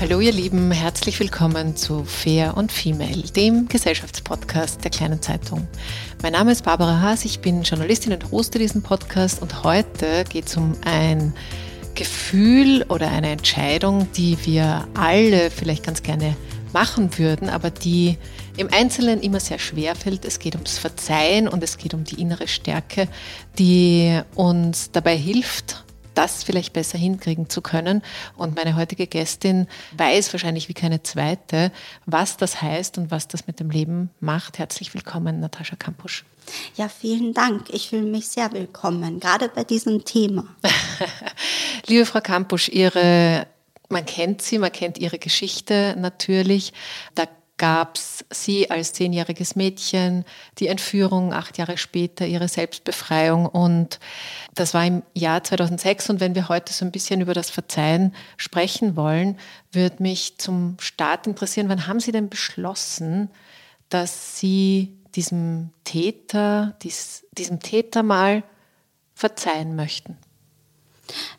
Hallo ihr Lieben, herzlich willkommen zu Fair und Female, dem Gesellschaftspodcast der kleinen Zeitung. Mein Name ist Barbara Haas, ich bin Journalistin und hoste diesen Podcast und heute geht es um ein Gefühl oder eine Entscheidung, die wir alle vielleicht ganz gerne machen würden, aber die im Einzelnen immer sehr schwer fällt. Es geht ums Verzeihen und es geht um die innere Stärke, die uns dabei hilft, das vielleicht besser hinkriegen zu können. Und meine heutige Gästin weiß wahrscheinlich wie keine zweite, was das heißt und was das mit dem Leben macht. Herzlich willkommen, Natascha Kampusch. Ja, vielen Dank. Ich fühle mich sehr willkommen, gerade bei diesem Thema. Liebe Frau Kampusch, Ihre man kennt sie, man kennt ihre Geschichte natürlich. Da gab es sie als zehnjähriges Mädchen, die Entführung, acht Jahre später ihre Selbstbefreiung und das war im Jahr 2006 und wenn wir heute so ein bisschen über das Verzeihen sprechen wollen, würde mich zum Start interessieren, wann haben Sie denn beschlossen, dass Sie diesem Täter, dies, diesem Täter mal verzeihen möchten?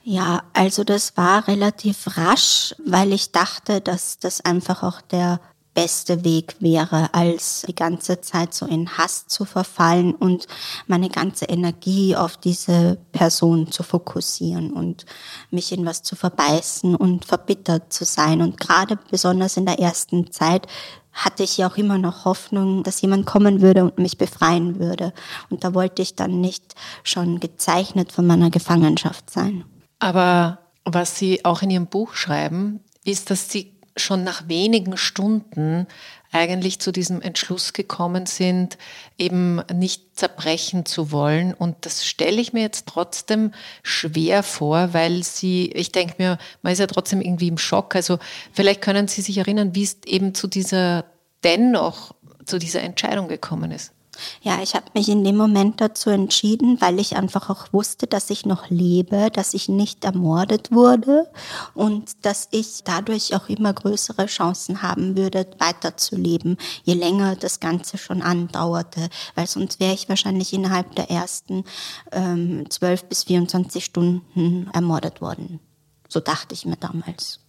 Ja, also das war relativ rasch, weil ich dachte, dass das einfach auch der beste Weg wäre, als die ganze Zeit so in Hass zu verfallen und meine ganze Energie auf diese Person zu fokussieren und mich in was zu verbeißen und verbittert zu sein. Und gerade besonders in der ersten Zeit hatte ich ja auch immer noch Hoffnung, dass jemand kommen würde und mich befreien würde. Und da wollte ich dann nicht schon gezeichnet von meiner Gefangenschaft sein. Aber was Sie auch in Ihrem Buch schreiben, ist, dass Sie schon nach wenigen Stunden eigentlich zu diesem Entschluss gekommen sind, eben nicht zerbrechen zu wollen. Und das stelle ich mir jetzt trotzdem schwer vor, weil sie, ich denke mir, man ist ja trotzdem irgendwie im Schock. Also vielleicht können Sie sich erinnern, wie es eben zu dieser, dennoch zu dieser Entscheidung gekommen ist. Ja, ich habe mich in dem Moment dazu entschieden, weil ich einfach auch wusste, dass ich noch lebe, dass ich nicht ermordet wurde und dass ich dadurch auch immer größere Chancen haben würde, weiterzuleben, je länger das Ganze schon andauerte, weil sonst wäre ich wahrscheinlich innerhalb der ersten ähm, 12 bis 24 Stunden ermordet worden. So dachte ich mir damals.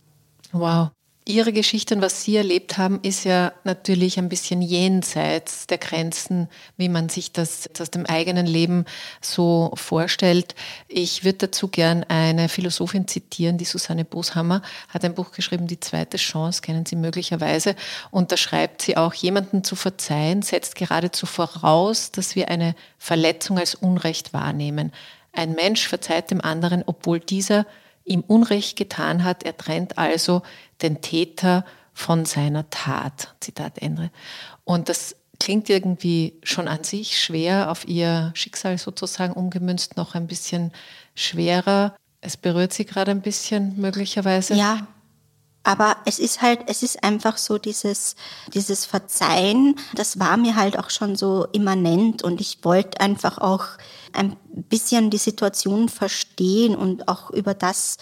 Wow. Ihre Geschichte und was Sie erlebt haben, ist ja natürlich ein bisschen jenseits der Grenzen, wie man sich das aus dem eigenen Leben so vorstellt. Ich würde dazu gern eine Philosophin zitieren, die Susanne Boshammer hat ein Buch geschrieben, Die zweite Chance, kennen Sie möglicherweise. Und da schreibt sie auch, jemanden zu verzeihen setzt geradezu voraus, dass wir eine Verletzung als Unrecht wahrnehmen. Ein Mensch verzeiht dem anderen, obwohl dieser ihm Unrecht getan hat. Er trennt also den Täter von seiner Tat. Zitat Ende. Und das klingt irgendwie schon an sich schwer, auf ihr Schicksal sozusagen umgemünzt, noch ein bisschen schwerer. Es berührt sie gerade ein bisschen möglicherweise. Ja, aber es ist halt, es ist einfach so dieses, dieses Verzeihen, das war mir halt auch schon so immanent und ich wollte einfach auch ein bisschen die Situation verstehen und auch über das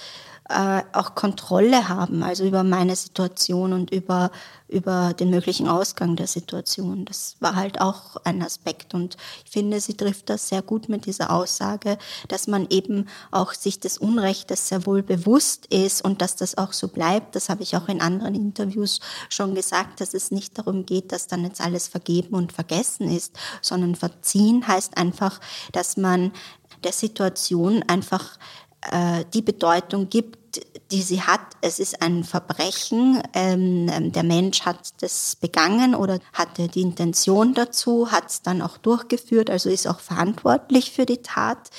äh, auch Kontrolle haben, also über meine Situation und über, über den möglichen Ausgang der Situation. Das war halt auch ein Aspekt. Und ich finde, sie trifft das sehr gut mit dieser Aussage, dass man eben auch sich des Unrechtes sehr wohl bewusst ist und dass das auch so bleibt. Das habe ich auch in anderen Interviews schon gesagt, dass es nicht darum geht, dass dann jetzt alles vergeben und vergessen ist, sondern verziehen heißt einfach, dass man der Situation einfach äh, die Bedeutung gibt, die sie hat. Es ist ein Verbrechen. Ähm, der Mensch hat das begangen oder hatte die Intention dazu, hat es dann auch durchgeführt, also ist auch verantwortlich für die Tat.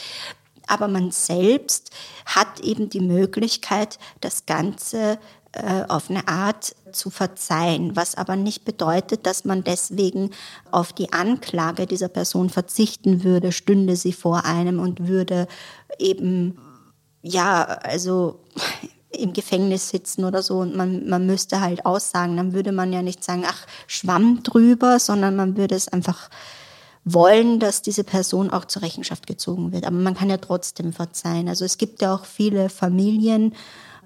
Aber man selbst hat eben die Möglichkeit, das Ganze äh, auf eine Art zu verzeihen, was aber nicht bedeutet, dass man deswegen auf die Anklage dieser Person verzichten würde, stünde sie vor einem und würde eben ja, also im Gefängnis sitzen oder so und man, man müsste halt aussagen, dann würde man ja nicht sagen, ach, Schwamm drüber, sondern man würde es einfach wollen, dass diese Person auch zur Rechenschaft gezogen wird. Aber man kann ja trotzdem verzeihen. Also es gibt ja auch viele Familien,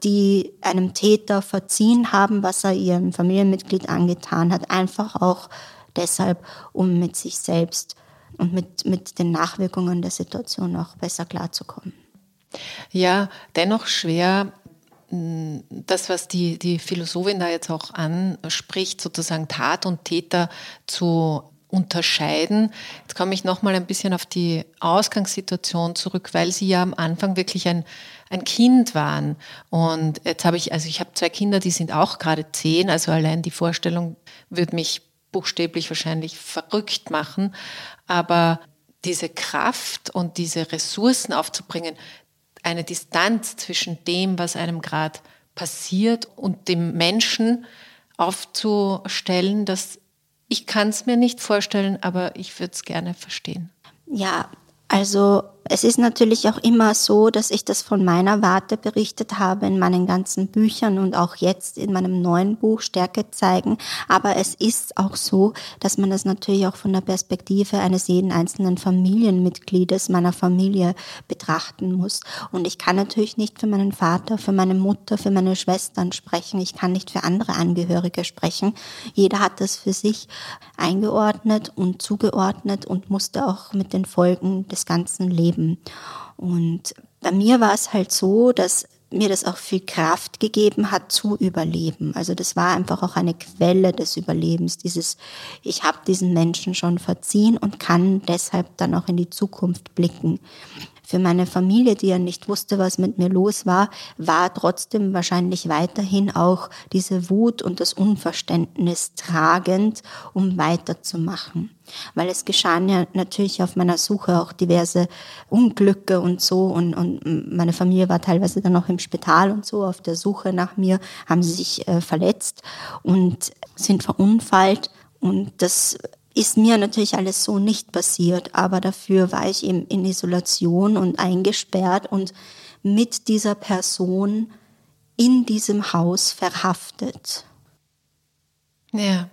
die einem Täter verziehen haben, was er ihrem Familienmitglied angetan hat, einfach auch deshalb, um mit sich selbst und mit, mit den Nachwirkungen der Situation auch besser klarzukommen. Ja, dennoch schwer, mm, das, was die, die Philosophin da jetzt auch anspricht, sozusagen Tat und Täter zu unterscheiden. Jetzt komme ich nochmal ein bisschen auf die Ausgangssituation zurück, weil Sie ja am Anfang wirklich ein, ein Kind waren. Und jetzt habe ich, also ich habe zwei Kinder, die sind auch gerade zehn, also allein die Vorstellung würde mich buchstäblich wahrscheinlich verrückt machen. Aber diese Kraft und diese Ressourcen aufzubringen, eine Distanz zwischen dem, was einem gerade passiert und dem Menschen aufzustellen, dass ich kann es mir nicht vorstellen, aber ich würde es gerne verstehen. Ja, also es ist natürlich auch immer so, dass ich das von meiner Warte berichtet habe in meinen ganzen Büchern und auch jetzt in meinem neuen Buch Stärke zeigen. Aber es ist auch so, dass man das natürlich auch von der Perspektive eines jeden einzelnen Familienmitgliedes meiner Familie betrachten muss. Und ich kann natürlich nicht für meinen Vater, für meine Mutter, für meine Schwestern sprechen. Ich kann nicht für andere Angehörige sprechen. Jeder hat das für sich eingeordnet und zugeordnet und musste auch mit den Folgen des ganzen Lebens leben. Und bei mir war es halt so, dass mir das auch viel Kraft gegeben hat zu überleben. Also das war einfach auch eine Quelle des Überlebens, dieses ich habe diesen Menschen schon verziehen und kann deshalb dann auch in die Zukunft blicken. Für meine Familie, die ja nicht wusste, was mit mir los war, war trotzdem wahrscheinlich weiterhin auch diese Wut und das Unverständnis tragend, um weiterzumachen. Weil es geschahen ja natürlich auf meiner Suche auch diverse Unglücke und so und, und meine Familie war teilweise dann auch im Spital und so auf der Suche nach mir, haben sie sich äh, verletzt und sind verunfallt und das ist mir natürlich alles so nicht passiert, aber dafür war ich eben in Isolation und eingesperrt und mit dieser Person in diesem Haus verhaftet. Ja,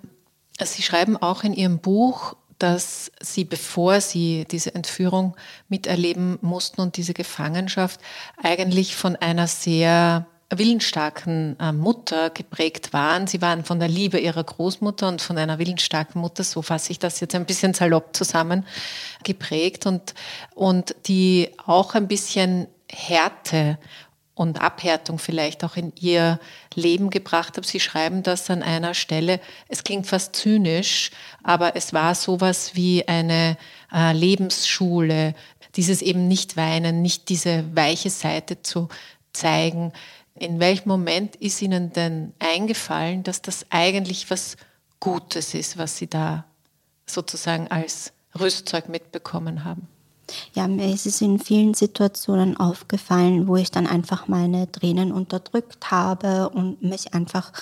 Sie schreiben auch in Ihrem Buch, dass Sie, bevor Sie diese Entführung miterleben mussten und diese Gefangenschaft, eigentlich von einer sehr willensstarken äh, Mutter geprägt waren. Sie waren von der Liebe ihrer Großmutter und von einer willensstarken Mutter, so fasse ich das jetzt ein bisschen salopp zusammen, geprägt und, und die auch ein bisschen Härte und Abhärtung vielleicht auch in ihr Leben gebracht haben. Sie schreiben das an einer Stelle, es klingt fast zynisch, aber es war sowas wie eine äh, Lebensschule, dieses eben nicht weinen, nicht diese weiche Seite zu zeigen, in welchem Moment ist Ihnen denn eingefallen, dass das eigentlich was Gutes ist, was Sie da sozusagen als Rüstzeug mitbekommen haben? Ja, mir ist es in vielen Situationen aufgefallen, wo ich dann einfach meine Tränen unterdrückt habe und mich einfach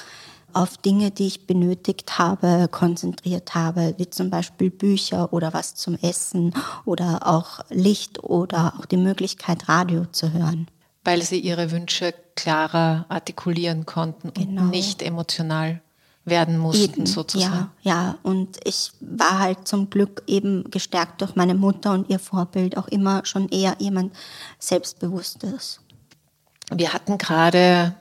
auf Dinge, die ich benötigt habe, konzentriert habe, wie zum Beispiel Bücher oder was zum Essen oder auch Licht oder auch die Möglichkeit, Radio zu hören weil sie ihre Wünsche klarer artikulieren konnten genau. und nicht emotional werden mussten, eben, sozusagen. Ja, ja, und ich war halt zum Glück eben gestärkt durch meine Mutter und ihr Vorbild auch immer schon eher jemand Selbstbewusstes. wir hatten gerade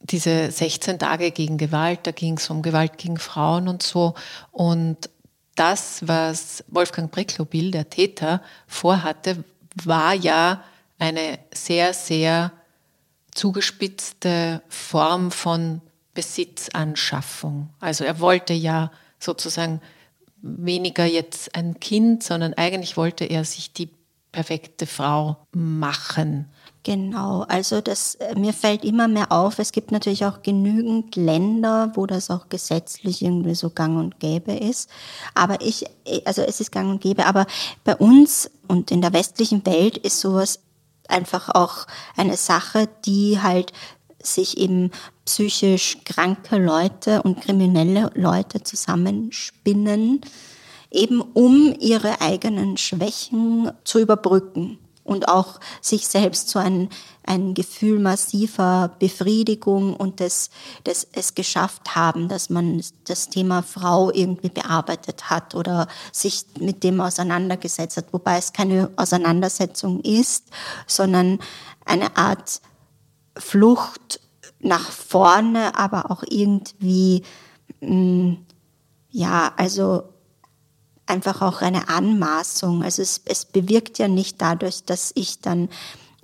diese 16 Tage gegen Gewalt, da ging es um Gewalt gegen Frauen und so. Und das, was Wolfgang Brecklobil, der Täter, vorhatte, war ja eine sehr, sehr zugespitzte Form von Besitzanschaffung. Also er wollte ja sozusagen weniger jetzt ein Kind, sondern eigentlich wollte er sich die perfekte Frau machen. Genau, also das, äh, mir fällt immer mehr auf, es gibt natürlich auch genügend Länder, wo das auch gesetzlich irgendwie so gang und gäbe ist. Aber ich, äh, also es ist gang und gäbe, aber bei uns und in der westlichen Welt ist sowas einfach auch eine Sache, die halt sich eben psychisch kranke Leute und kriminelle Leute zusammenspinnen, eben um ihre eigenen Schwächen zu überbrücken und auch sich selbst so ein, ein Gefühl massiver Befriedigung und des, des es geschafft haben, dass man das Thema Frau irgendwie bearbeitet hat oder sich mit dem auseinandergesetzt hat, wobei es keine Auseinandersetzung ist, sondern eine Art Flucht nach vorne, aber auch irgendwie, mh, mm, ja, also einfach auch eine Anmaßung. Also es, es bewirkt ja nicht dadurch, dass ich dann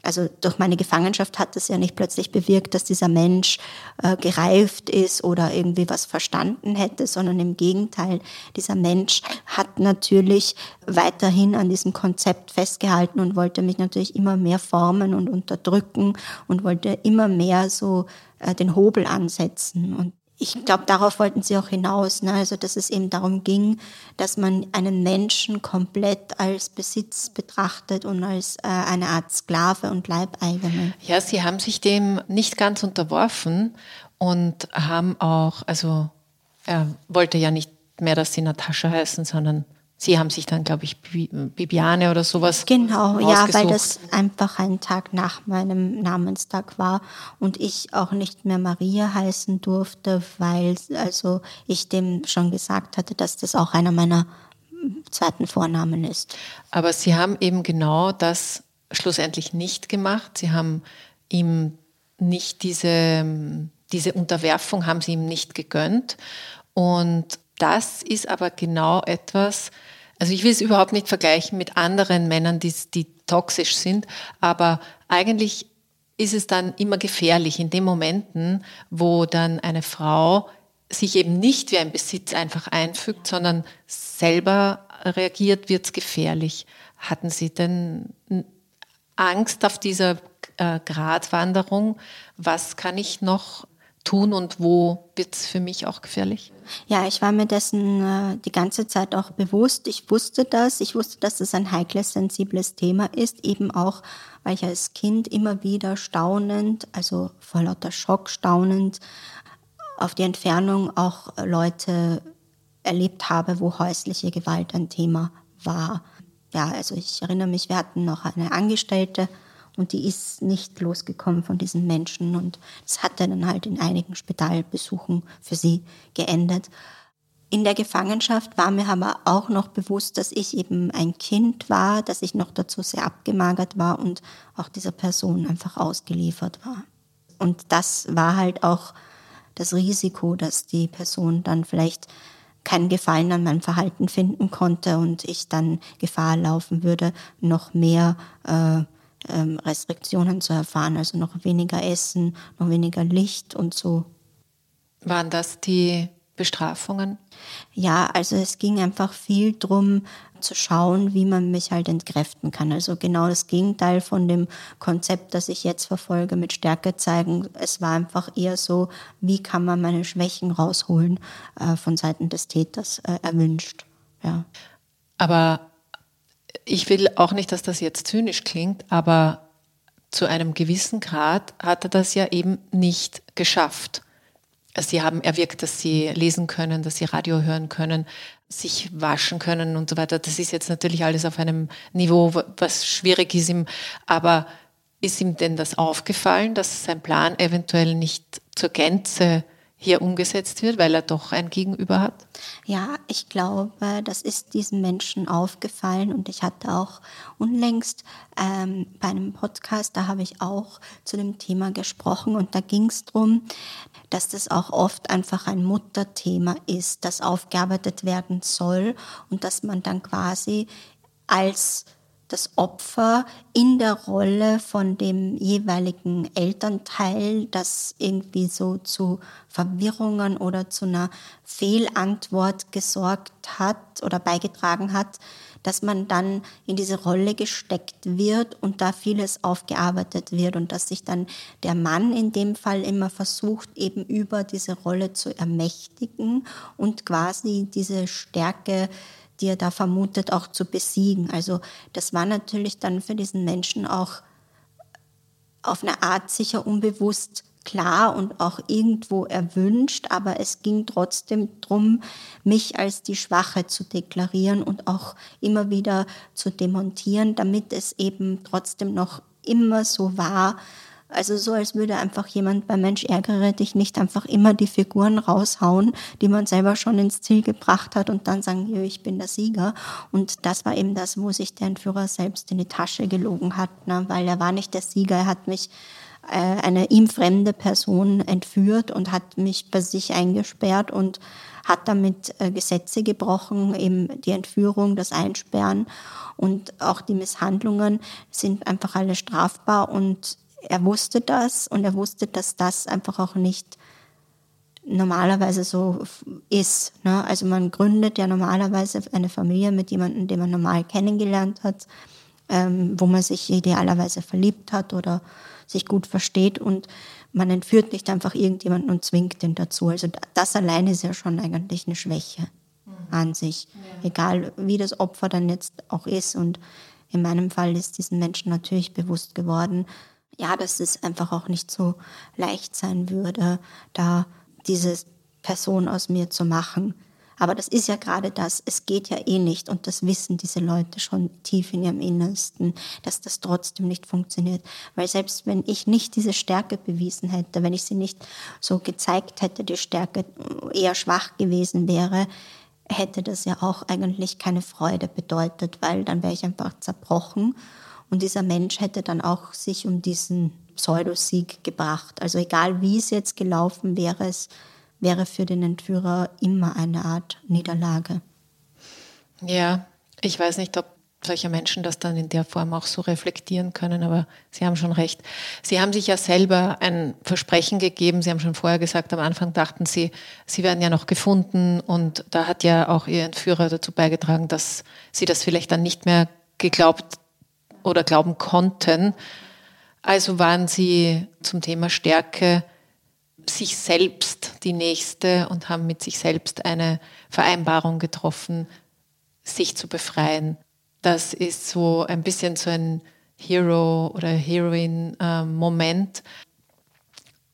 also durch meine Gefangenschaft hat es ja nicht plötzlich bewirkt, dass dieser Mensch äh, gereift ist oder irgendwie was verstanden hätte, sondern im Gegenteil, dieser Mensch hat natürlich weiterhin an diesem Konzept festgehalten und wollte mich natürlich immer mehr formen und unterdrücken und wollte immer mehr so äh, den Hobel ansetzen. Und ich glaube, darauf wollten sie auch hinaus. Ne? Also, dass es eben darum ging, dass man einen Menschen komplett als Besitz betrachtet und als äh, eine Art Sklave und Leibeigene. Ja, sie haben sich dem nicht ganz unterworfen und haben auch, also er wollte ja nicht mehr, dass sie Natascha heißen, sondern Sie haben sich dann, glaube ich, Bibiane oder sowas. Genau, ja, weil das einfach ein Tag nach meinem Namenstag war und ich auch nicht mehr Maria heißen durfte, weil also ich dem schon gesagt hatte, dass das auch einer meiner zweiten Vornamen ist. Aber Sie haben eben genau das schlussendlich nicht gemacht. Sie haben ihm nicht diese, diese Unterwerfung haben Sie ihm nicht gegönnt und das ist aber genau etwas, also ich will es überhaupt nicht vergleichen mit anderen Männern, die, die toxisch sind, aber eigentlich ist es dann immer gefährlich in den Momenten, wo dann eine Frau sich eben nicht wie ein Besitz einfach einfügt, sondern selber reagiert, wird es gefährlich. Hatten Sie denn Angst auf dieser äh, Gratwanderung? Was kann ich noch tun und wo wird es für mich auch gefährlich? Ja, ich war mir dessen äh, die ganze Zeit auch bewusst. Ich wusste das. Ich wusste, dass es ein heikles, sensibles Thema ist, eben auch, weil ich als Kind immer wieder staunend, also vor lauter Schock staunend, auf die Entfernung auch Leute erlebt habe, wo häusliche Gewalt ein Thema war. Ja, also ich erinnere mich, wir hatten noch eine Angestellte, und die ist nicht losgekommen von diesen Menschen. Und es hat dann halt in einigen Spitalbesuchen für sie geendet. In der Gefangenschaft war mir aber auch noch bewusst, dass ich eben ein Kind war, dass ich noch dazu sehr abgemagert war und auch dieser Person einfach ausgeliefert war. Und das war halt auch das Risiko, dass die Person dann vielleicht keinen Gefallen an meinem Verhalten finden konnte und ich dann Gefahr laufen würde, noch mehr äh, ähm, Restriktionen zu erfahren, also noch weniger Essen, noch weniger Licht und so. Waren das die Bestrafungen? Ja, also es ging einfach viel darum zu schauen, wie man mich halt entkräften kann. Also genau das Gegenteil von dem Konzept, das ich jetzt verfolge mit Stärke zeigen. Es war einfach eher so, wie kann man meine Schwächen rausholen äh, von Seiten des Täters äh, erwünscht. Ja. Aber ich will auch nicht, dass das jetzt zynisch klingt, aber zu einem gewissen Grad hat er das ja eben nicht geschafft. Sie haben erwirkt, dass sie lesen können, dass sie Radio hören können, sich waschen können und so weiter. Das ist jetzt natürlich alles auf einem Niveau, was schwierig ist ihm. Aber ist ihm denn das aufgefallen, dass sein Plan eventuell nicht zur Gänze hier umgesetzt wird, weil er doch ein Gegenüber hat? Ja, ich glaube, das ist diesen Menschen aufgefallen und ich hatte auch unlängst ähm, bei einem Podcast, da habe ich auch zu dem Thema gesprochen und da ging es darum, dass das auch oft einfach ein Mutterthema ist, das aufgearbeitet werden soll und dass man dann quasi als das Opfer in der Rolle von dem jeweiligen Elternteil, das irgendwie so zu Verwirrungen oder zu einer Fehlantwort gesorgt hat oder beigetragen hat, dass man dann in diese Rolle gesteckt wird und da vieles aufgearbeitet wird und dass sich dann der Mann in dem Fall immer versucht, eben über diese Rolle zu ermächtigen und quasi diese Stärke die er da vermutet, auch zu besiegen. Also das war natürlich dann für diesen Menschen auch auf eine Art sicher unbewusst klar und auch irgendwo erwünscht, aber es ging trotzdem darum, mich als die Schwache zu deklarieren und auch immer wieder zu demontieren, damit es eben trotzdem noch immer so war, also so, als würde einfach jemand bei Mensch ärgere dich nicht einfach immer die Figuren raushauen, die man selber schon ins Ziel gebracht hat und dann sagen, ich bin der Sieger. Und das war eben das, wo sich der Entführer selbst in die Tasche gelogen hat, ne? weil er war nicht der Sieger, er hat mich äh, eine ihm fremde Person entführt und hat mich bei sich eingesperrt und hat damit äh, Gesetze gebrochen, eben die Entführung, das Einsperren und auch die Misshandlungen sind einfach alle strafbar und er wusste das und er wusste, dass das einfach auch nicht normalerweise so ist. Ne? Also man gründet ja normalerweise eine Familie mit jemandem, den man normal kennengelernt hat, ähm, wo man sich idealerweise verliebt hat oder sich gut versteht und man entführt nicht einfach irgendjemanden und zwingt ihn dazu. Also das alleine ist ja schon eigentlich eine Schwäche mhm. an sich, ja. egal wie das Opfer dann jetzt auch ist. Und in meinem Fall ist diesen Menschen natürlich bewusst geworden, ja, dass es einfach auch nicht so leicht sein würde, da diese Person aus mir zu machen. Aber das ist ja gerade das, es geht ja eh nicht und das wissen diese Leute schon tief in ihrem Innersten, dass das trotzdem nicht funktioniert. Weil selbst wenn ich nicht diese Stärke bewiesen hätte, wenn ich sie nicht so gezeigt hätte, die Stärke eher schwach gewesen wäre, hätte das ja auch eigentlich keine Freude bedeutet, weil dann wäre ich einfach zerbrochen und dieser Mensch hätte dann auch sich um diesen Pseudosieg gebracht. Also egal wie es jetzt gelaufen wäre, es wäre für den Entführer immer eine Art Niederlage. Ja, ich weiß nicht, ob solche Menschen das dann in der Form auch so reflektieren können, aber Sie haben schon recht. Sie haben sich ja selber ein Versprechen gegeben. Sie haben schon vorher gesagt, am Anfang dachten Sie, Sie werden ja noch gefunden und da hat ja auch Ihr Entführer dazu beigetragen, dass Sie das vielleicht dann nicht mehr geglaubt oder glauben konnten. Also waren sie zum Thema Stärke sich selbst die Nächste und haben mit sich selbst eine Vereinbarung getroffen, sich zu befreien. Das ist so ein bisschen so ein Hero oder Heroine-Moment.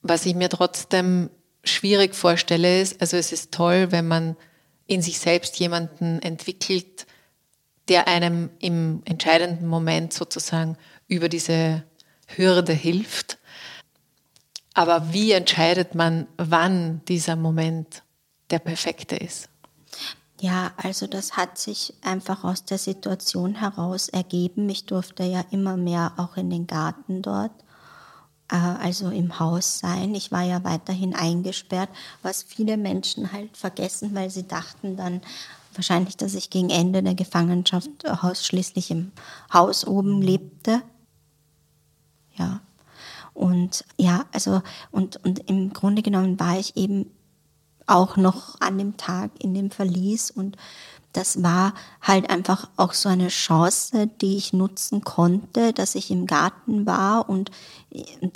Was ich mir trotzdem schwierig vorstelle, ist, also es ist toll, wenn man in sich selbst jemanden entwickelt, der einem im entscheidenden Moment sozusagen über diese Hürde hilft. Aber wie entscheidet man, wann dieser Moment der perfekte ist? Ja, also das hat sich einfach aus der Situation heraus ergeben. Ich durfte ja immer mehr auch in den Garten dort, äh, also im Haus sein. Ich war ja weiterhin eingesperrt, was viele Menschen halt vergessen, weil sie dachten dann, wahrscheinlich, dass ich gegen Ende der Gefangenschaft ausschließlich im Haus oben lebte. Ja. Und ja, also, und, und im Grunde genommen war ich eben auch noch an dem Tag in dem Verlies und das war halt einfach auch so eine Chance, die ich nutzen konnte, dass ich im Garten war und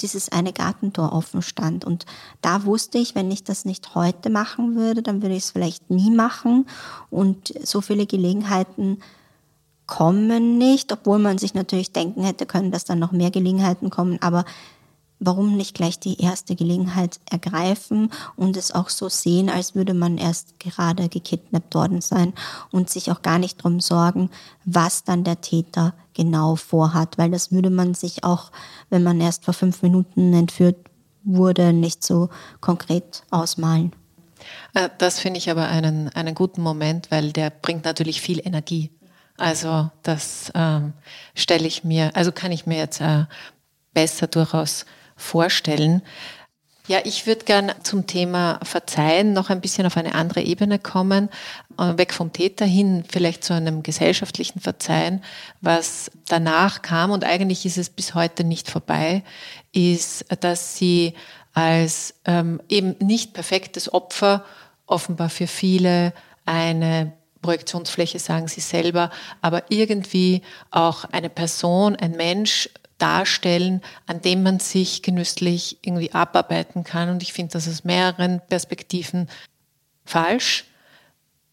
dieses eine Gartentor offen stand. Und da wusste ich, wenn ich das nicht heute machen würde, dann würde ich es vielleicht nie machen. Und so viele Gelegenheiten kommen nicht, obwohl man sich natürlich denken hätte können, dass dann noch mehr Gelegenheiten kommen. Aber warum nicht gleich die erste Gelegenheit ergreifen und es auch so sehen, als würde man erst gerade gekidnappt worden sein und sich auch gar nicht drum sorgen, was dann der Täter genau vorhat, weil das würde man sich auch, wenn man erst vor fünf Minuten entführt wurde, nicht so konkret ausmalen. Äh, das finde ich aber einen, einen guten Moment, weil der bringt natürlich viel Energie. Also das ähm, stelle ich mir, also kann ich mir jetzt äh, besser durchaus vorstellen. Ja, ich würde gern zum Thema Verzeihen noch ein bisschen auf eine andere Ebene kommen, äh, weg vom Täter hin, vielleicht zu einem gesellschaftlichen Verzeihen. Was danach kam, und eigentlich ist es bis heute nicht vorbei, ist, dass sie als ähm, eben nicht perfektes Opfer offenbar für viele eine Projektionsfläche, sagen sie selber, aber irgendwie auch eine Person, ein Mensch darstellen, an dem man sich genüsslich irgendwie abarbeiten kann. Und ich finde das aus mehreren Perspektiven falsch.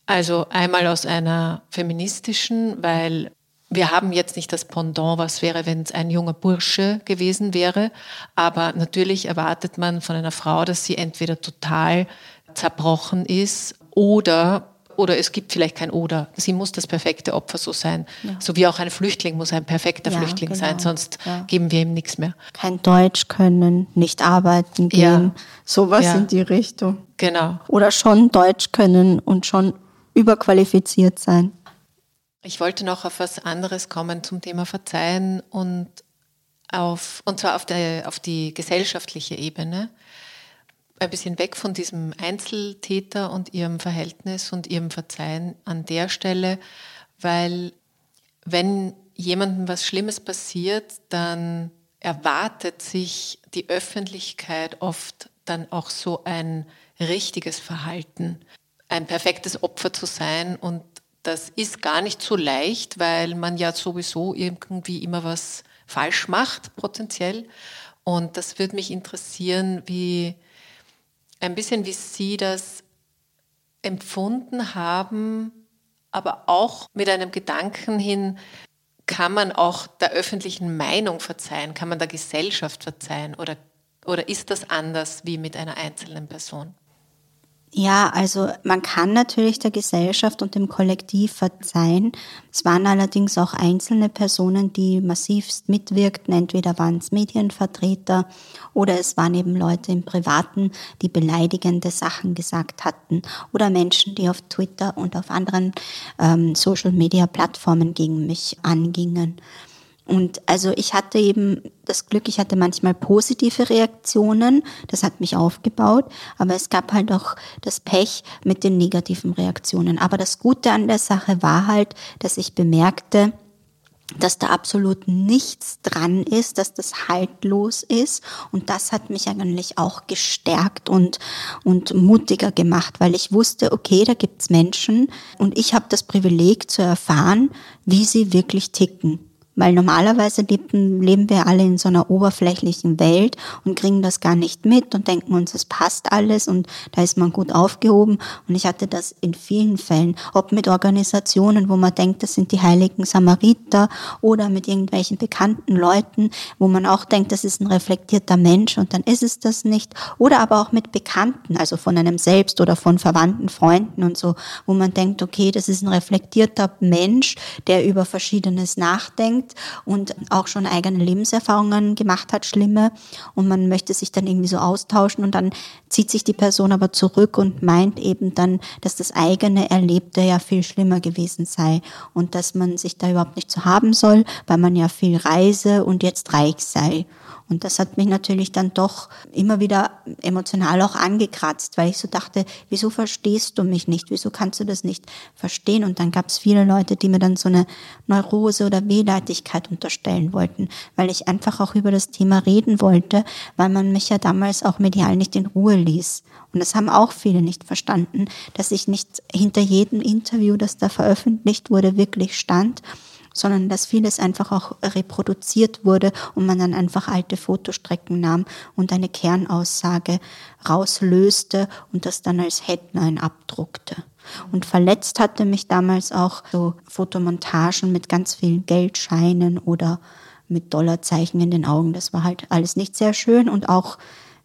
Also einmal aus einer feministischen, weil wir haben jetzt nicht das Pendant, was wäre, wenn es ein junger Bursche gewesen wäre. Aber natürlich erwartet man von einer Frau, dass sie entweder total zerbrochen ist oder oder es gibt vielleicht kein Oder. Sie muss das perfekte Opfer so sein. Ja. So wie auch ein Flüchtling muss ein perfekter ja, Flüchtling genau. sein, sonst ja. geben wir ihm nichts mehr. Kein Deutsch können, nicht arbeiten gehen, sowas in die Richtung. Genau. Oder schon Deutsch können und schon überqualifiziert sein. Ich wollte noch auf was anderes kommen zum Thema Verzeihen und auf, und zwar auf, der, auf die gesellschaftliche Ebene ein bisschen weg von diesem Einzeltäter und ihrem Verhältnis und ihrem Verzeihen an der Stelle, weil wenn jemandem was Schlimmes passiert, dann erwartet sich die Öffentlichkeit oft dann auch so ein richtiges Verhalten, ein perfektes Opfer zu sein und das ist gar nicht so leicht, weil man ja sowieso irgendwie immer was falsch macht, potenziell. Und das würde mich interessieren, wie, ein bisschen, wie Sie das empfunden haben, aber auch mit einem Gedanken hin, kann man auch der öffentlichen Meinung verzeihen, kann man der Gesellschaft verzeihen oder, oder ist das anders wie mit einer einzelnen Person? Ja, also man kann natürlich der Gesellschaft und dem Kollektiv verzeihen. Es waren allerdings auch einzelne Personen, die massivst mitwirkten. Entweder waren es Medienvertreter oder es waren eben Leute im Privaten, die beleidigende Sachen gesagt hatten oder Menschen, die auf Twitter und auf anderen ähm, Social-Media-Plattformen gegen mich angingen. Und also ich hatte eben das Glück, ich hatte manchmal positive Reaktionen, das hat mich aufgebaut, aber es gab halt auch das Pech mit den negativen Reaktionen. Aber das Gute an der Sache war halt, dass ich bemerkte, dass da absolut nichts dran ist, dass das haltlos ist. Und das hat mich eigentlich auch gestärkt und, und mutiger gemacht, weil ich wusste, okay, da gibt's Menschen und ich habe das Privileg zu erfahren, wie sie wirklich ticken. Weil normalerweise leben, leben wir alle in so einer oberflächlichen Welt und kriegen das gar nicht mit und denken uns, es passt alles und da ist man gut aufgehoben. Und ich hatte das in vielen Fällen, ob mit Organisationen, wo man denkt, das sind die heiligen Samariter oder mit irgendwelchen bekannten Leuten, wo man auch denkt, das ist ein reflektierter Mensch und dann ist es das nicht. Oder aber auch mit Bekannten, also von einem selbst oder von verwandten Freunden und so, wo man denkt, okay, das ist ein reflektierter Mensch, der über Verschiedenes nachdenkt und auch schon eigene Lebenserfahrungen gemacht hat, schlimme, und man möchte sich dann irgendwie so austauschen und dann zieht sich die Person aber zurück und meint eben dann, dass das eigene Erlebte ja viel schlimmer gewesen sei und dass man sich da überhaupt nicht so haben soll, weil man ja viel reise und jetzt reich sei. Und das hat mich natürlich dann doch immer wieder emotional auch angekratzt, weil ich so dachte, wieso verstehst du mich nicht? Wieso kannst du das nicht verstehen? Und dann gab es viele Leute, die mir dann so eine Neurose oder Wehleidigkeit unterstellen wollten, weil ich einfach auch über das Thema reden wollte, weil man mich ja damals auch medial nicht in Ruhe ließ. Und das haben auch viele nicht verstanden, dass ich nicht hinter jedem Interview, das da veröffentlicht wurde, wirklich stand sondern dass vieles einfach auch reproduziert wurde und man dann einfach alte Fotostrecken nahm und eine Kernaussage rauslöste und das dann als Headline abdruckte. Und verletzt hatte mich damals auch so Fotomontagen mit ganz vielen Geldscheinen oder mit Dollarzeichen in den Augen. Das war halt alles nicht sehr schön und auch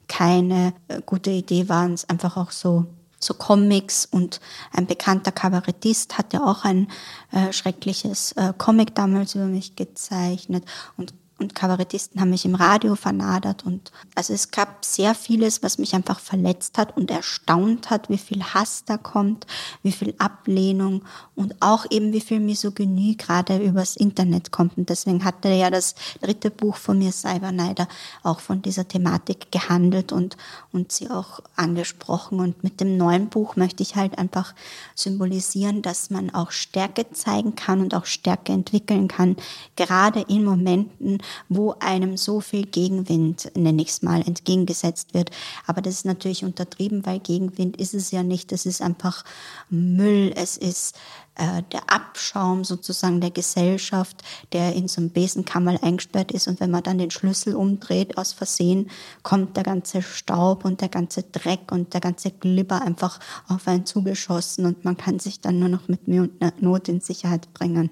keine äh, gute Idee waren es einfach auch so so Comics und ein bekannter Kabarettist hatte auch ein äh, schreckliches äh, Comic damals über mich gezeichnet. Und und Kabarettisten haben mich im Radio vernadert. Und also es gab sehr vieles, was mich einfach verletzt hat und erstaunt hat, wie viel Hass da kommt, wie viel Ablehnung und auch eben wie viel Misogynie gerade übers Internet kommt. Und deswegen hatte ja das dritte Buch von mir Cyberneider auch von dieser Thematik gehandelt und und sie auch angesprochen. Und mit dem neuen Buch möchte ich halt einfach symbolisieren, dass man auch Stärke zeigen kann und auch Stärke entwickeln kann, gerade in Momenten, wo einem so viel Gegenwind, nenne ich es mal, entgegengesetzt wird. Aber das ist natürlich untertrieben, weil Gegenwind ist es ja nicht. Es ist einfach Müll, es ist äh, der Abschaum sozusagen der Gesellschaft, der in so einem Besenkammer eingesperrt ist. Und wenn man dann den Schlüssel umdreht aus Versehen, kommt der ganze Staub und der ganze Dreck und der ganze Glibber einfach auf einen zugeschossen und man kann sich dann nur noch mit Mühe und Not in Sicherheit bringen.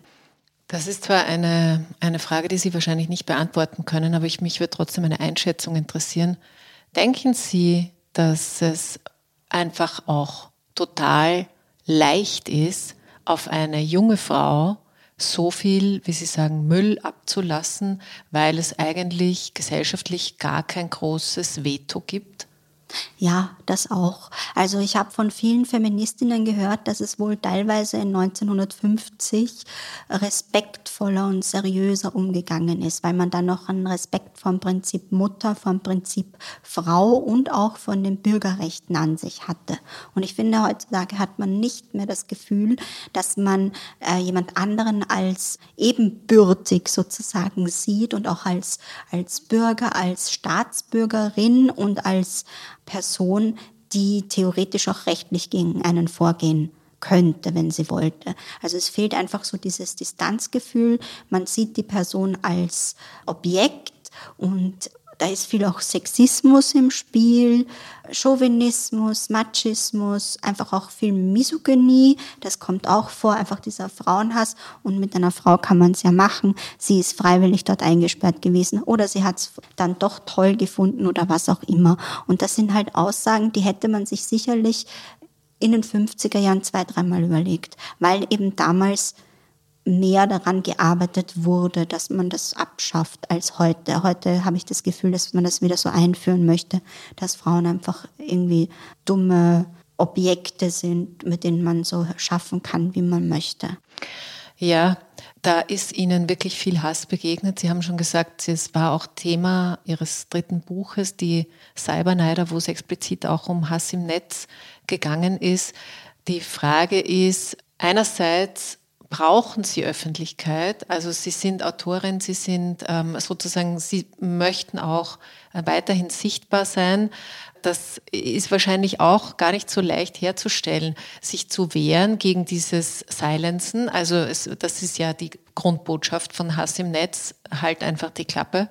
Das ist zwar eine, eine Frage, die Sie wahrscheinlich nicht beantworten können, aber ich, mich würde trotzdem eine Einschätzung interessieren. Denken Sie, dass es einfach auch total leicht ist, auf eine junge Frau so viel, wie Sie sagen, Müll abzulassen, weil es eigentlich gesellschaftlich gar kein großes Veto gibt? Ja, das auch. Also ich habe von vielen Feministinnen gehört, dass es wohl teilweise in 1950 respektvoller und seriöser umgegangen ist, weil man dann noch einen Respekt vom Prinzip Mutter, vom Prinzip Frau und auch von den Bürgerrechten an sich hatte. Und ich finde, heutzutage hat man nicht mehr das Gefühl, dass man äh, jemand anderen als ebenbürtig sozusagen sieht und auch als, als Bürger, als Staatsbürgerin und als Person, die theoretisch auch rechtlich gegen einen vorgehen könnte, wenn sie wollte. Also es fehlt einfach so dieses Distanzgefühl. Man sieht die Person als Objekt und da ist viel auch Sexismus im Spiel, Chauvinismus, Machismus, einfach auch viel Misogynie. Das kommt auch vor, einfach dieser Frauenhass. Und mit einer Frau kann man es ja machen. Sie ist freiwillig dort eingesperrt gewesen oder sie hat es dann doch toll gefunden oder was auch immer. Und das sind halt Aussagen, die hätte man sich sicherlich in den 50er Jahren zwei, dreimal überlegt, weil eben damals mehr daran gearbeitet wurde, dass man das abschafft als heute. Heute habe ich das Gefühl, dass man das wieder so einführen möchte, dass Frauen einfach irgendwie dumme Objekte sind, mit denen man so schaffen kann, wie man möchte. Ja, da ist Ihnen wirklich viel Hass begegnet. Sie haben schon gesagt, es war auch Thema Ihres dritten Buches, die Cyberneider, wo es explizit auch um Hass im Netz gegangen ist. Die Frage ist, einerseits, brauchen Sie Öffentlichkeit. Also Sie sind Autorin, Sie sind ähm, sozusagen, Sie möchten auch äh, weiterhin sichtbar sein. Das ist wahrscheinlich auch gar nicht so leicht herzustellen, sich zu wehren gegen dieses Silenzen. Also es, das ist ja die Grundbotschaft von Hass im Netz, halt einfach die Klappe.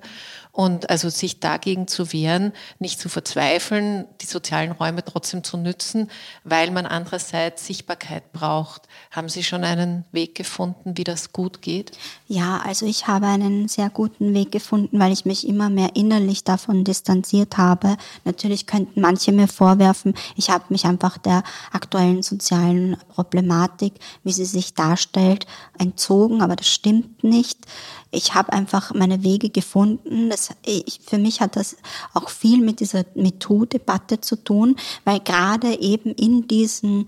Und also sich dagegen zu wehren, nicht zu verzweifeln, die sozialen Räume trotzdem zu nützen, weil man andererseits Sichtbarkeit braucht. Haben Sie schon einen Weg gefunden, wie das gut geht? Ja, also ich habe einen sehr guten Weg gefunden, weil ich mich immer mehr innerlich davon distanziert habe. Natürlich könnten manche mir vorwerfen, ich habe mich einfach der aktuellen sozialen Problematik, wie sie sich darstellt, entzogen, aber das stimmt nicht ich habe einfach meine Wege gefunden. Das, ich, für mich hat das auch viel mit dieser MeToo-Debatte zu tun, weil gerade eben in diesen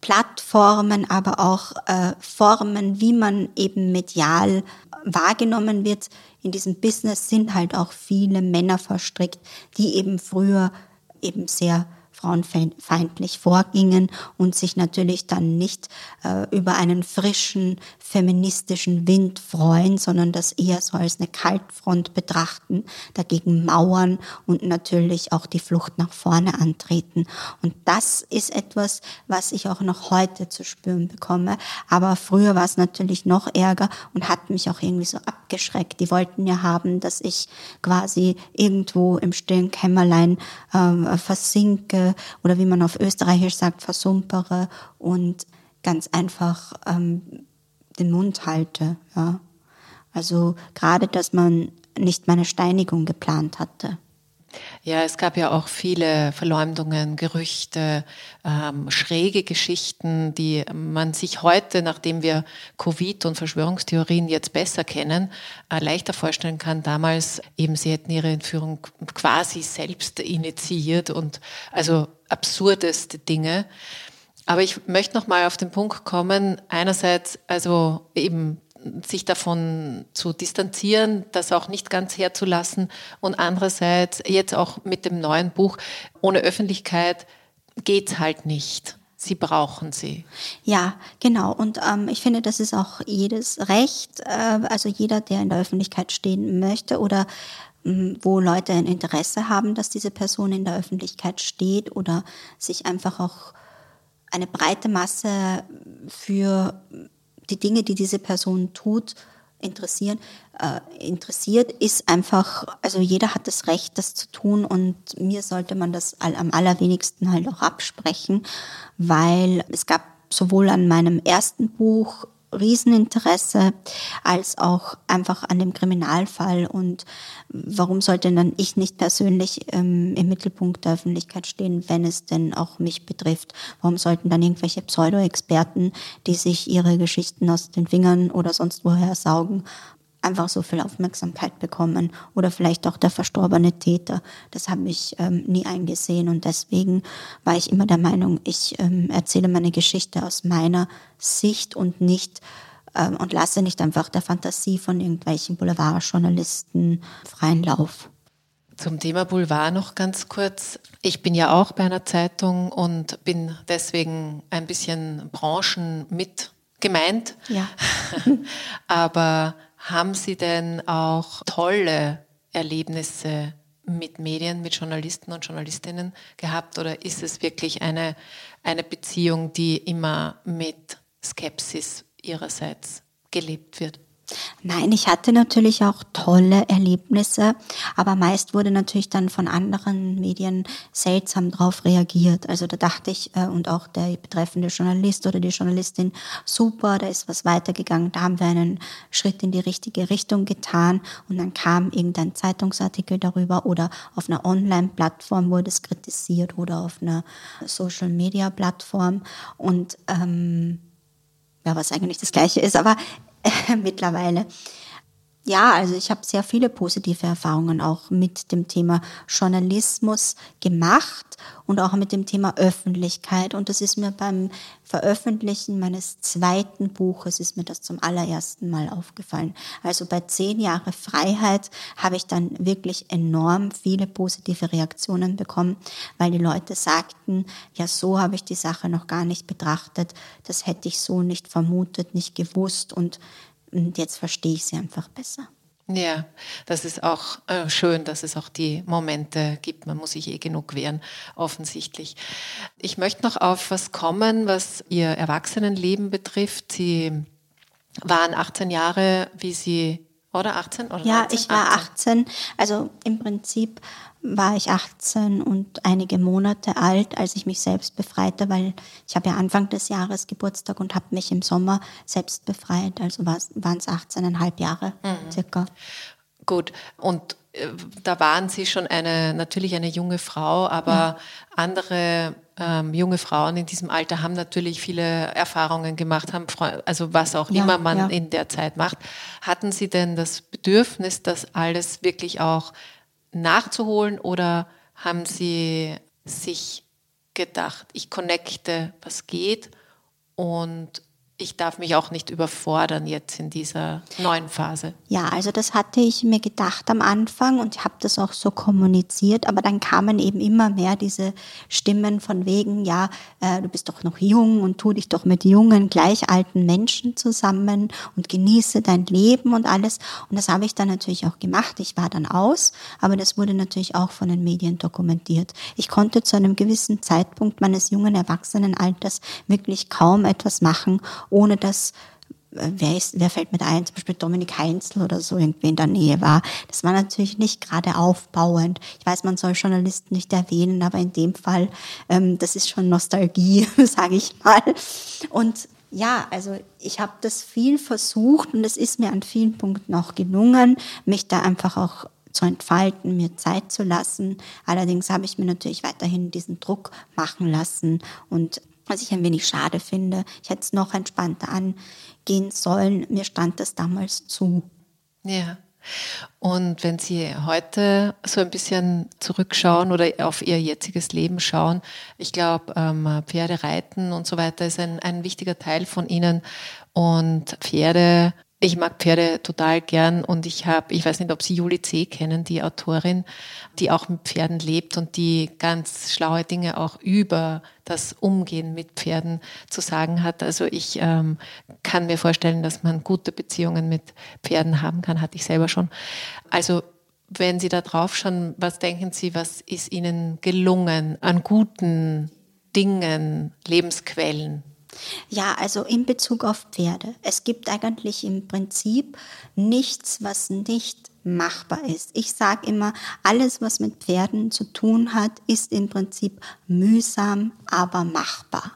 Plattformen, aber auch äh, Formen, wie man eben medial wahrgenommen wird, in diesem Business sind halt auch viele Männer verstrickt, die eben früher eben sehr frauenfeindlich vorgingen und sich natürlich dann nicht äh, über einen frischen feministischen Wind freuen, sondern das eher so als eine Kaltfront betrachten, dagegen mauern und natürlich auch die Flucht nach vorne antreten. Und das ist etwas, was ich auch noch heute zu spüren bekomme. Aber früher war es natürlich noch ärger und hat mich auch irgendwie so abgeschreckt. Die wollten ja haben, dass ich quasi irgendwo im stillen Kämmerlein äh, versinke oder wie man auf Österreichisch sagt, versumpere und ganz einfach ähm, den Mund halte. Ja. Also gerade, dass man nicht meine Steinigung geplant hatte. Ja, es gab ja auch viele Verleumdungen, Gerüchte, ähm, schräge Geschichten, die man sich heute, nachdem wir Covid und Verschwörungstheorien jetzt besser kennen, äh, leichter vorstellen kann. Damals eben, sie hätten ihre Entführung quasi selbst initiiert und also absurdeste Dinge. Aber ich möchte noch mal auf den Punkt kommen. Einerseits, also eben sich davon zu distanzieren, das auch nicht ganz herzulassen und andererseits jetzt auch mit dem neuen Buch ohne Öffentlichkeit geht's halt nicht. Sie brauchen sie. Ja, genau. Und ähm, ich finde, das ist auch jedes Recht. Äh, also jeder, der in der Öffentlichkeit stehen möchte oder ähm, wo Leute ein Interesse haben, dass diese Person in der Öffentlichkeit steht oder sich einfach auch eine breite Masse für die Dinge, die diese Person tut, interessieren, äh, interessiert, ist einfach, also jeder hat das Recht, das zu tun und mir sollte man das am allerwenigsten halt auch absprechen, weil es gab sowohl an meinem ersten Buch Rieseninteresse als auch einfach an dem Kriminalfall. Und warum sollte dann ich nicht persönlich ähm, im Mittelpunkt der Öffentlichkeit stehen, wenn es denn auch mich betrifft? Warum sollten dann irgendwelche Pseudo-Experten, die sich ihre Geschichten aus den Fingern oder sonst woher saugen, einfach so viel Aufmerksamkeit bekommen oder vielleicht auch der verstorbene Täter. Das habe ich ähm, nie eingesehen und deswegen war ich immer der Meinung, ich ähm, erzähle meine Geschichte aus meiner Sicht und nicht ähm, und lasse nicht einfach der Fantasie von irgendwelchen Boulevardjournalisten freien Lauf. Zum Thema Boulevard noch ganz kurz. Ich bin ja auch bei einer Zeitung und bin deswegen ein bisschen Branchen mit gemeint. Ja. Aber haben Sie denn auch tolle Erlebnisse mit Medien, mit Journalisten und Journalistinnen gehabt oder ist es wirklich eine, eine Beziehung, die immer mit Skepsis Ihrerseits gelebt wird? Nein, ich hatte natürlich auch tolle Erlebnisse, aber meist wurde natürlich dann von anderen Medien seltsam drauf reagiert. Also da dachte ich, äh, und auch der betreffende Journalist oder die Journalistin, super, da ist was weitergegangen, da haben wir einen Schritt in die richtige Richtung getan und dann kam irgendein Zeitungsartikel darüber oder auf einer Online-Plattform wurde es kritisiert oder auf einer Social-Media-Plattform und ähm, ja, was eigentlich das Gleiche ist, aber mittlerweile. Ja, also ich habe sehr viele positive Erfahrungen auch mit dem Thema Journalismus gemacht und auch mit dem Thema Öffentlichkeit. Und das ist mir beim Veröffentlichen meines zweiten Buches ist mir das zum allerersten Mal aufgefallen. Also bei zehn Jahre Freiheit habe ich dann wirklich enorm viele positive Reaktionen bekommen, weil die Leute sagten, ja, so habe ich die Sache noch gar nicht betrachtet, das hätte ich so nicht vermutet, nicht gewusst und und jetzt verstehe ich sie einfach besser. Ja, das ist auch äh, schön, dass es auch die Momente gibt. Man muss sich eh genug wehren, offensichtlich. Ich möchte noch auf was kommen, was Ihr Erwachsenenleben betrifft. Sie waren 18 Jahre, wie Sie, oder 18? Oder ja, 19? ich war 18. Also im Prinzip war ich 18 und einige Monate alt, als ich mich selbst befreite, weil ich habe ja Anfang des Jahres Geburtstag und habe mich im Sommer selbst befreit. Also waren es 18,5 Jahre mhm. circa. Gut, und äh, da waren Sie schon eine, natürlich eine junge Frau, aber ja. andere ähm, junge Frauen in diesem Alter haben natürlich viele Erfahrungen gemacht, haben also was auch ja, immer man ja. in der Zeit macht. Hatten Sie denn das Bedürfnis, das alles wirklich auch nachzuholen oder haben Sie sich gedacht, ich connecte, was geht und ich darf mich auch nicht überfordern jetzt in dieser neuen Phase. Ja, also das hatte ich mir gedacht am Anfang und habe das auch so kommuniziert, aber dann kamen eben immer mehr diese Stimmen von wegen, ja, äh, du bist doch noch jung und tu dich doch mit jungen, gleich alten Menschen zusammen und genieße dein Leben und alles. Und das habe ich dann natürlich auch gemacht. Ich war dann aus, aber das wurde natürlich auch von den Medien dokumentiert. Ich konnte zu einem gewissen Zeitpunkt meines jungen Erwachsenenalters wirklich kaum etwas machen ohne dass äh, wer, ist, wer fällt da ein, zum Beispiel Dominik Heinzel oder so irgendwie in der Nähe war. Das war natürlich nicht gerade aufbauend. Ich weiß, man soll Journalisten nicht erwähnen, aber in dem Fall, ähm, das ist schon Nostalgie, sage ich mal. Und ja, also ich habe das viel versucht und es ist mir an vielen Punkten auch gelungen, mich da einfach auch zu entfalten, mir Zeit zu lassen. Allerdings habe ich mir natürlich weiterhin diesen Druck machen lassen und was ich ein wenig schade finde. Ich hätte es noch entspannter angehen sollen. Mir stand das damals zu. Ja. Und wenn Sie heute so ein bisschen zurückschauen oder auf Ihr jetziges Leben schauen, ich glaube, ähm, Pferde reiten und so weiter ist ein, ein wichtiger Teil von Ihnen. Und Pferde ich mag Pferde total gern und ich habe, ich weiß nicht, ob Sie Julie C. kennen, die Autorin, die auch mit Pferden lebt und die ganz schlaue Dinge auch über das Umgehen mit Pferden zu sagen hat. Also ich ähm, kann mir vorstellen, dass man gute Beziehungen mit Pferden haben kann, hatte ich selber schon. Also wenn Sie da drauf schauen, was denken Sie, was ist Ihnen gelungen an guten Dingen, Lebensquellen? Ja, also in Bezug auf Pferde. Es gibt eigentlich im Prinzip nichts, was nicht machbar ist. Ich sage immer, alles, was mit Pferden zu tun hat, ist im Prinzip mühsam, aber machbar.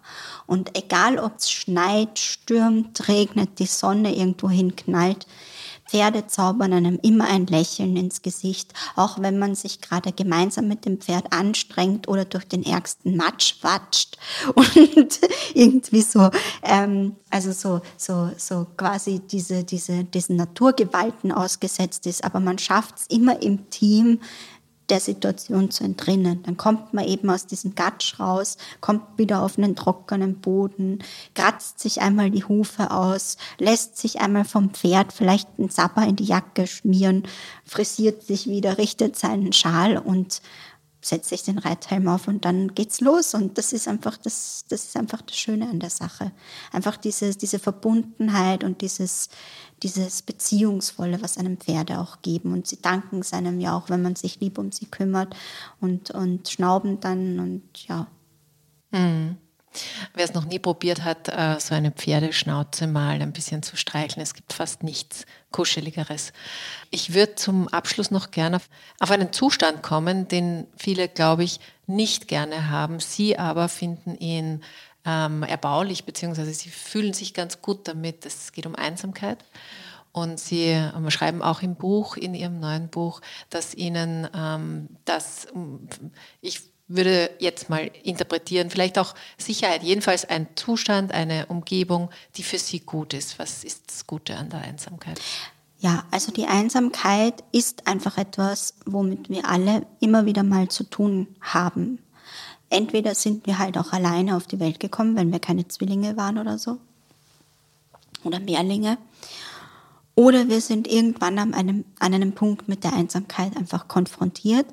Und egal, ob es schneit, stürmt, regnet, die Sonne irgendwo hinknallt, Pferde zaubern einem immer ein Lächeln ins Gesicht, auch wenn man sich gerade gemeinsam mit dem Pferd anstrengt oder durch den ärgsten Matsch watscht und irgendwie so, ähm, also so, so, so quasi diese, diese, diesen Naturgewalten ausgesetzt ist. Aber man schafft es immer im Team, der Situation zu entrinnen. Dann kommt man eben aus diesem Gatsch raus, kommt wieder auf einen trockenen Boden, kratzt sich einmal die Hufe aus, lässt sich einmal vom Pferd vielleicht einen Sapper in die Jacke schmieren, frisiert sich wieder, richtet seinen Schal und setzt sich den Reithelm auf und dann geht's los. Und das ist einfach das, das ist einfach das Schöne an der Sache. Einfach diese, diese Verbundenheit und dieses, dieses Beziehungsvolle, was einem Pferde auch geben. Und sie danken es einem ja auch, wenn man sich lieb um sie kümmert und, und schnauben dann und ja. Mhm. Wer es noch nie probiert hat, äh, so eine Pferdeschnauze mal ein bisschen zu streicheln, es gibt fast nichts Kuscheligeres. Ich würde zum Abschluss noch gerne auf einen Zustand kommen, den viele, glaube ich, nicht gerne haben. Sie aber finden ihn ähm, erbaulich, beziehungsweise sie fühlen sich ganz gut damit. Es geht um Einsamkeit. Und Sie ähm, schreiben auch im Buch, in Ihrem neuen Buch, dass Ihnen ähm, das, ich würde jetzt mal interpretieren, vielleicht auch Sicherheit, jedenfalls ein Zustand, eine Umgebung, die für Sie gut ist. Was ist das Gute an der Einsamkeit? Ja, also die Einsamkeit ist einfach etwas, womit wir alle immer wieder mal zu tun haben. Entweder sind wir halt auch alleine auf die Welt gekommen, wenn wir keine Zwillinge waren oder so. Oder Mehrlinge. Oder wir sind irgendwann an einem, an einem Punkt mit der Einsamkeit einfach konfrontiert.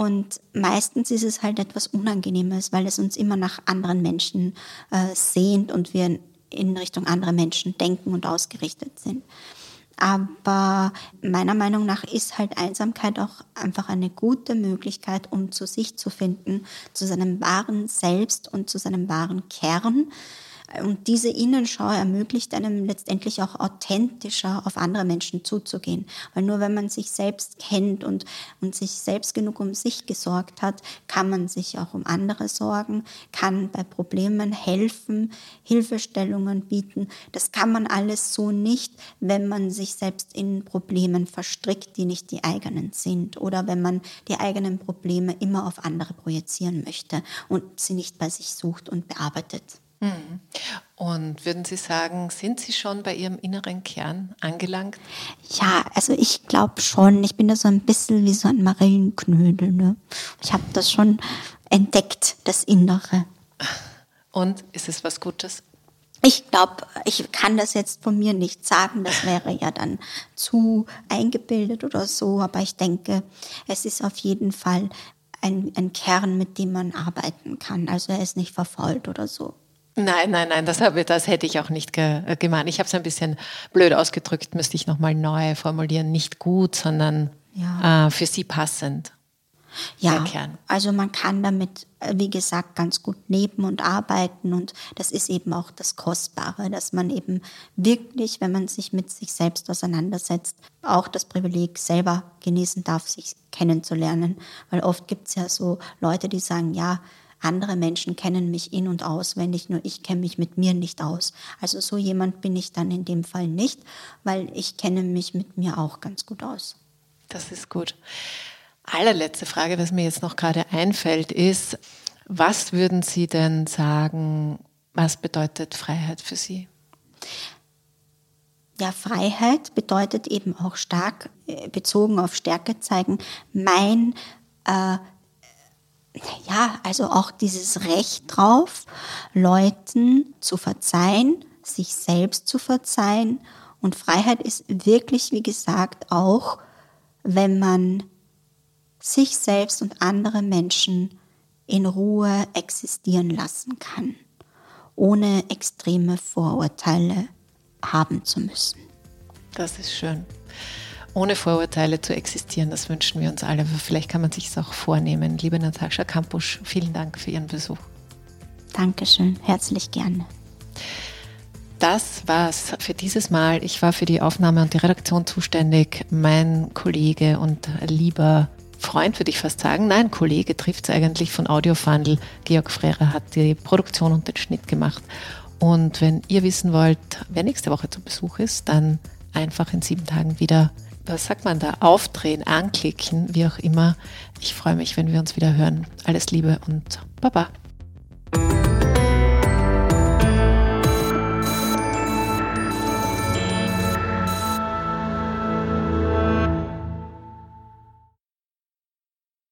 Und meistens ist es halt etwas Unangenehmes, weil es uns immer nach anderen Menschen äh, sehnt und wir in Richtung anderer Menschen denken und ausgerichtet sind. Aber meiner Meinung nach ist halt Einsamkeit auch einfach eine gute Möglichkeit, um zu sich zu finden, zu seinem wahren Selbst und zu seinem wahren Kern und diese Innenschau ermöglicht einem letztendlich auch authentischer auf andere Menschen zuzugehen. Weil nur wenn man sich selbst kennt und, und sich selbst genug um sich gesorgt hat, kann man sich auch um andere sorgen, kann bei Problemen helfen, Hilfestellungen bieten. Das kann man alles so nicht, wenn man sich selbst in Problemen verstrickt, die nicht die eigenen sind. Oder wenn man die eigenen Probleme immer auf andere projizieren möchte und sie nicht bei sich sucht und bearbeitet. Mhm. Und würden Sie sagen, sind Sie schon bei Ihrem inneren Kern angelangt? Ja, also ich glaube schon. Ich bin da so ein bisschen wie so ein Marillenknödel. Ne? Ich habe das schon entdeckt, das Innere. Und ist es was Gutes? Ich glaube, ich kann das jetzt von mir nicht sagen, das wäre ja dann zu eingebildet oder so, aber ich denke, es ist auf jeden Fall ein, ein Kern, mit dem man arbeiten kann. Also er ist nicht verfault oder so. Nein, nein, nein, das, habe, das hätte ich auch nicht ge, äh, gemeint. Ich habe es ein bisschen blöd ausgedrückt, müsste ich nochmal neu formulieren. Nicht gut, sondern ja. äh, für Sie passend. Ja, also man kann damit, äh, wie gesagt, ganz gut leben und arbeiten und das ist eben auch das Kostbare, dass man eben wirklich, wenn man sich mit sich selbst auseinandersetzt, auch das Privileg selber genießen darf, sich kennenzulernen. Weil oft gibt es ja so Leute, die sagen, ja, andere Menschen kennen mich in und auswendig, nur ich kenne mich mit mir nicht aus. Also so jemand bin ich dann in dem Fall nicht, weil ich kenne mich mit mir auch ganz gut aus. Das ist gut. Allerletzte Frage, was mir jetzt noch gerade einfällt, ist, was würden Sie denn sagen, was bedeutet Freiheit für Sie? Ja, Freiheit bedeutet eben auch stark, äh, bezogen auf Stärke zeigen, mein, äh, ja, also auch dieses Recht drauf, Leuten zu verzeihen, sich selbst zu verzeihen. Und Freiheit ist wirklich, wie gesagt, auch, wenn man sich selbst und andere Menschen in Ruhe existieren lassen kann, ohne extreme Vorurteile haben zu müssen. Das ist schön. Ohne Vorurteile zu existieren, das wünschen wir uns alle. Aber vielleicht kann man sich es auch vornehmen. Liebe Natascha Kampusch, vielen Dank für Ihren Besuch. Dankeschön, herzlich gerne. Das war's für dieses Mal. Ich war für die Aufnahme und die Redaktion zuständig. Mein Kollege und lieber Freund, würde ich fast sagen. Nein, Kollege trifft es eigentlich von Audiofundel. Georg Frere hat die Produktion und den Schnitt gemacht. Und wenn ihr wissen wollt, wer nächste Woche zu Besuch ist, dann einfach in sieben Tagen wieder, was sagt man da, aufdrehen, anklicken, wie auch immer. Ich freue mich, wenn wir uns wieder hören. Alles Liebe und Baba.